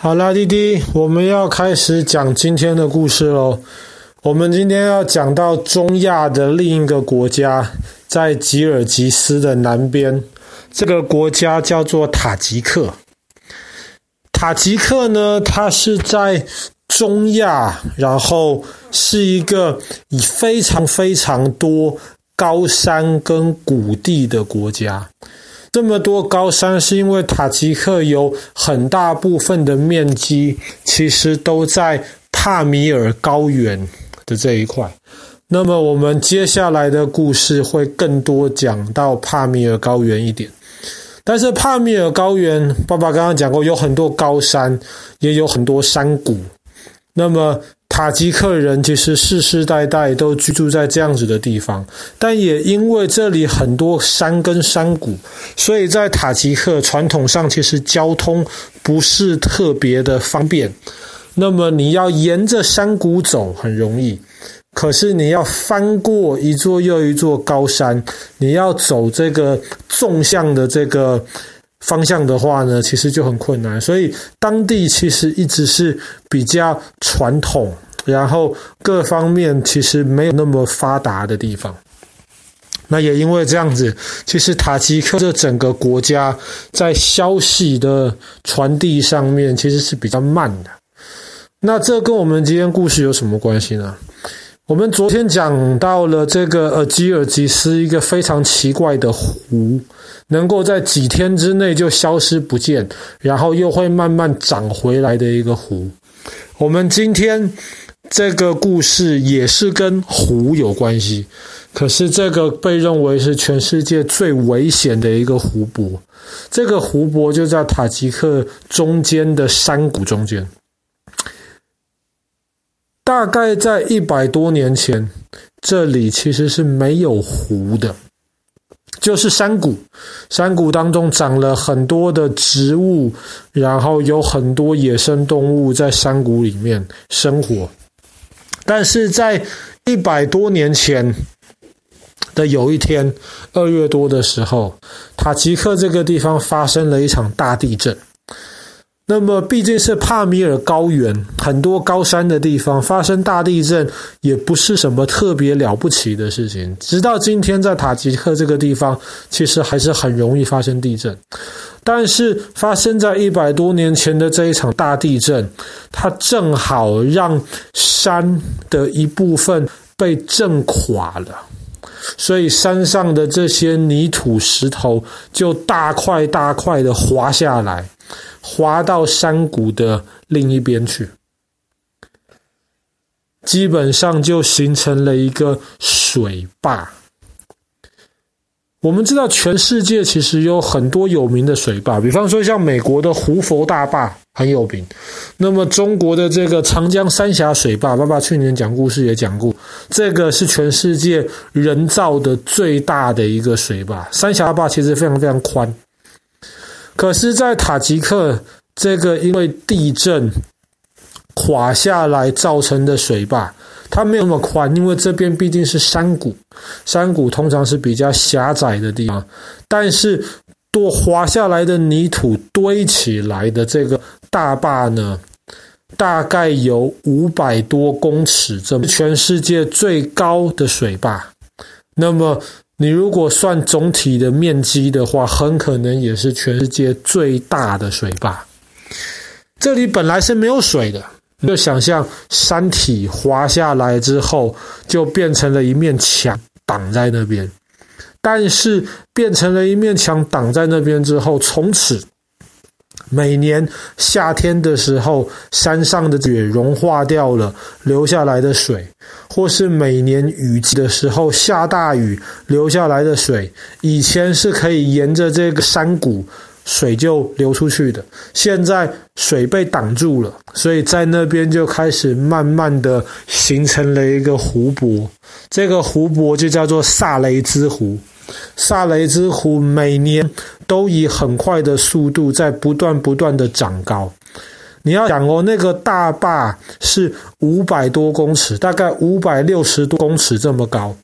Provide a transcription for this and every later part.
好啦，弟弟，我们要开始讲今天的故事喽。我们今天要讲到中亚的另一个国家，在吉尔吉斯的南边，这个国家叫做塔吉克。塔吉克呢，它是在中亚，然后是一个以非常非常多高山跟谷地的国家。这么多高山，是因为塔吉克有很大部分的面积，其实都在帕米尔高原的这一块。那么，我们接下来的故事会更多讲到帕米尔高原一点。但是，帕米尔高原，爸爸刚刚讲过，有很多高山，也有很多山谷。那么，塔吉克人其实世世代代都居住在这样子的地方，但也因为这里很多山跟山谷，所以在塔吉克传统上其实交通不是特别的方便。那么你要沿着山谷走很容易，可是你要翻过一座又一座高山，你要走这个纵向的这个方向的话呢，其实就很困难。所以当地其实一直是比较传统。然后各方面其实没有那么发达的地方，那也因为这样子，其实塔吉克这整个国家在消息的传递上面其实是比较慢的。那这跟我们今天故事有什么关系呢？我们昨天讲到了这个呃吉尔吉斯一个非常奇怪的湖，能够在几天之内就消失不见，然后又会慢慢长回来的一个湖。我们今天。这个故事也是跟湖有关系，可是这个被认为是全世界最危险的一个湖泊。这个湖泊就在塔吉克中间的山谷中间。大概在一百多年前，这里其实是没有湖的，就是山谷。山谷当中长了很多的植物，然后有很多野生动物在山谷里面生活。但是在一百多年前的有一天，二月多的时候，塔吉克这个地方发生了一场大地震。那么毕竟是帕米尔高原，很多高山的地方发生大地震也不是什么特别了不起的事情。直到今天，在塔吉克这个地方，其实还是很容易发生地震。但是发生在一百多年前的这一场大地震，它正好让山的一部分被震垮了，所以山上的这些泥土石头就大块大块的滑下来，滑到山谷的另一边去，基本上就形成了一个水坝。我们知道，全世界其实有很多有名的水坝，比方说像美国的胡佛大坝很有名。那么中国的这个长江三峡水坝，爸爸去年讲故事也讲过，这个是全世界人造的最大的一个水坝。三峡坝其实非常非常宽，可是，在塔吉克这个因为地震垮下来造成的水坝。它没有那么宽，因为这边毕竟是山谷，山谷通常是比较狭窄的地方。但是多滑下来的泥土堆起来的这个大坝呢，大概有五百多公尺，这么全世界最高的水坝。那么你如果算总体的面积的话，很可能也是全世界最大的水坝。这里本来是没有水的。就想象山体滑下来之后，就变成了一面墙挡在那边。但是变成了一面墙挡在那边之后，从此每年夏天的时候，山上的雪融化掉了，流下来的水，或是每年雨季的时候下大雨流下来的水，以前是可以沿着这个山谷。水就流出去的，现在水被挡住了，所以在那边就开始慢慢的形成了一个湖泊。这个湖泊就叫做萨雷兹湖。萨雷兹湖每年都以很快的速度在不断不断的长高。你要想哦，那个大坝是五百多公尺，大概五百六十多公尺这么高。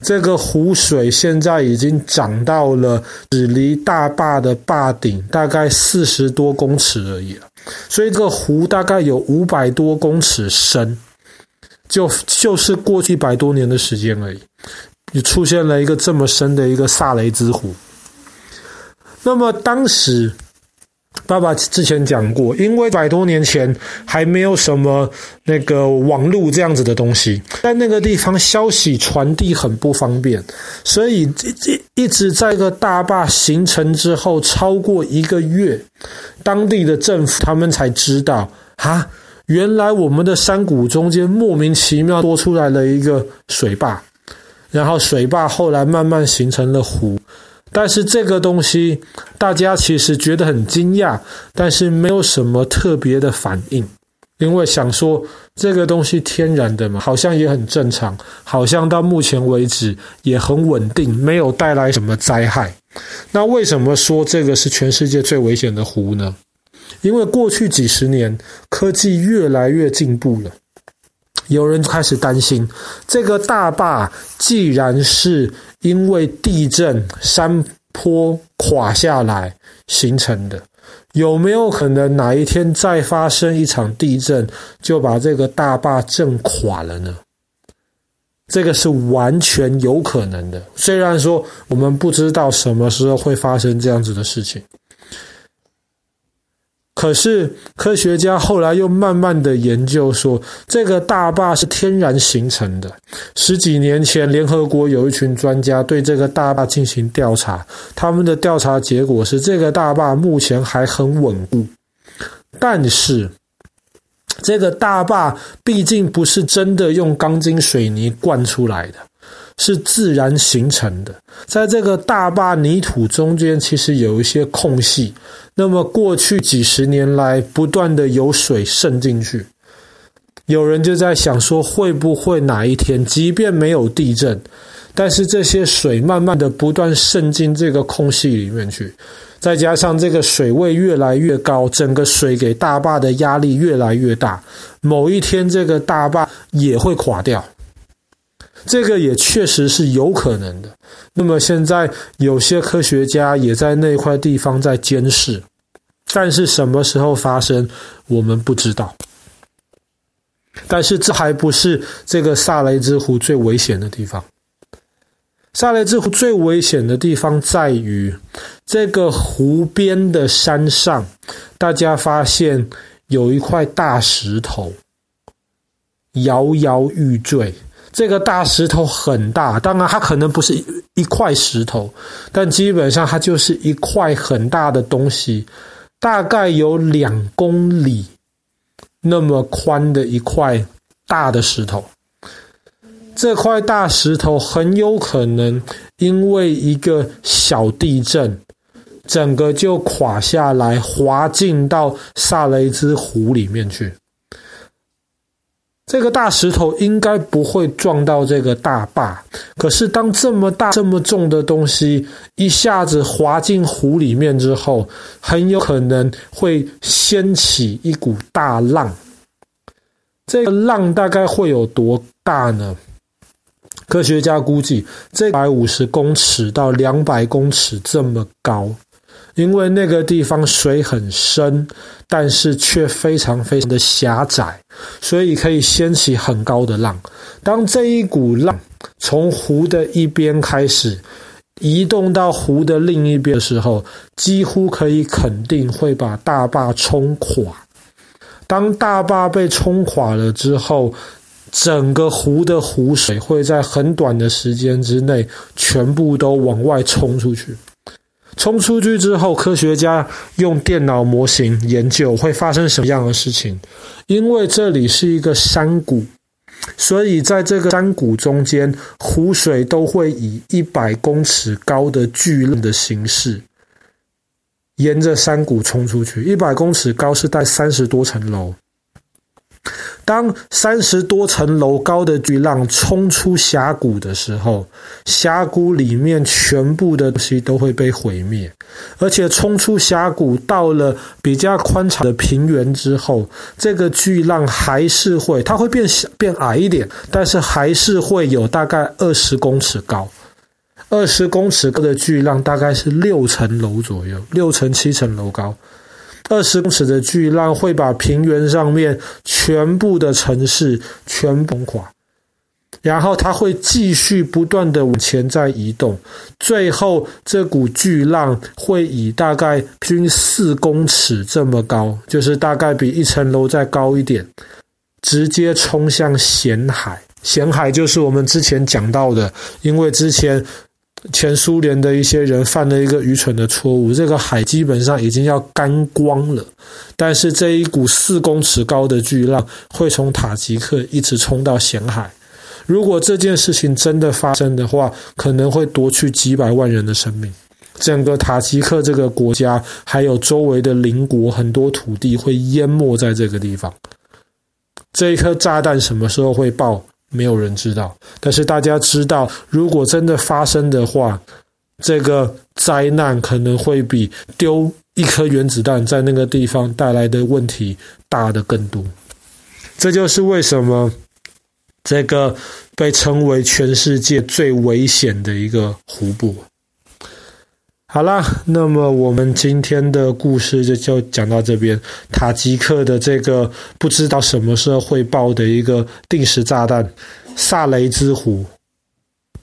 这个湖水现在已经涨到了只离大坝的坝顶大概四十多公尺而已了，所以这个湖大概有五百多公尺深，就就是过去一百多年的时间而已，就出现了一个这么深的一个萨雷兹湖。那么当时。爸爸之前讲过，因为百多年前还没有什么那个网络这样子的东西，在那个地方消息传递很不方便，所以一一直在一个大坝形成之后超过一个月，当地的政府他们才知道啊，原来我们的山谷中间莫名其妙多出来了一个水坝，然后水坝后来慢慢形成了湖。但是这个东西，大家其实觉得很惊讶，但是没有什么特别的反应，因为想说这个东西天然的嘛，好像也很正常，好像到目前为止也很稳定，没有带来什么灾害。那为什么说这个是全世界最危险的湖呢？因为过去几十年科技越来越进步了。有人开始担心，这个大坝既然是因为地震山坡垮下来形成的，有没有可能哪一天再发生一场地震，就把这个大坝震垮了呢？这个是完全有可能的。虽然说我们不知道什么时候会发生这样子的事情。可是科学家后来又慢慢的研究说，这个大坝是天然形成的。十几年前，联合国有一群专家对这个大坝进行调查，他们的调查结果是，这个大坝目前还很稳固。但是，这个大坝毕竟不是真的用钢筋水泥灌出来的。是自然形成的，在这个大坝泥土中间，其实有一些空隙。那么过去几十年来，不断的有水渗进去，有人就在想说，会不会哪一天，即便没有地震，但是这些水慢慢的不断渗进这个空隙里面去，再加上这个水位越来越高，整个水给大坝的压力越来越大，某一天这个大坝也会垮掉。这个也确实是有可能的。那么现在有些科学家也在那块地方在监视，但是什么时候发生，我们不知道。但是这还不是这个萨雷兹湖最危险的地方。萨雷兹湖最危险的地方在于，这个湖边的山上，大家发现有一块大石头摇摇欲坠。这个大石头很大，当然它可能不是一块石头，但基本上它就是一块很大的东西，大概有两公里那么宽的一块大的石头。这块大石头很有可能因为一个小地震，整个就垮下来，滑进到萨雷兹湖里面去。这个大石头应该不会撞到这个大坝，可是当这么大、这么重的东西一下子滑进湖里面之后，很有可能会掀起一股大浪。这个浪大概会有多大呢？科学家估计，这百五十公尺到两百公尺这么高。因为那个地方水很深，但是却非常非常的狭窄，所以可以掀起很高的浪。当这一股浪从湖的一边开始移动到湖的另一边的时候，几乎可以肯定会把大坝冲垮。当大坝被冲垮了之后，整个湖的湖水会在很短的时间之内全部都往外冲出去。冲出去之后，科学家用电脑模型研究会发生什么样的事情。因为这里是一个山谷，所以在这个山谷中间，湖水都会以一百公尺高的巨浪的形式，沿着山谷冲出去。一百公尺高是带三十多层楼。当三十多层楼高的巨浪冲出峡谷的时候，峡谷里面全部的东西都会被毁灭，而且冲出峡谷到了比较宽敞的平原之后，这个巨浪还是会，它会变小变矮一点，但是还是会有大概二十公尺高。二十公尺高的巨浪大概是六层楼左右，六层七层楼高。二十公尺的巨浪会把平原上面全部的城市全崩垮，然后它会继续不断的往前在移动，最后这股巨浪会以大概均四公尺这么高，就是大概比一层楼再高一点，直接冲向咸海。咸海就是我们之前讲到的，因为之前。前苏联的一些人犯了一个愚蠢的错误，这个海基本上已经要干光了，但是这一股四公尺高的巨浪会从塔吉克一直冲到咸海。如果这件事情真的发生的话，可能会夺去几百万人的生命，整个塔吉克这个国家还有周围的邻国很多土地会淹没在这个地方。这一颗炸弹什么时候会爆？没有人知道，但是大家知道，如果真的发生的话，这个灾难可能会比丢一颗原子弹在那个地方带来的问题大的更多。这就是为什么这个被称为全世界最危险的一个湖泊。好啦，那么我们今天的故事就就讲到这边。塔吉克的这个不知道什么时候会爆的一个定时炸弹——萨雷兹湖。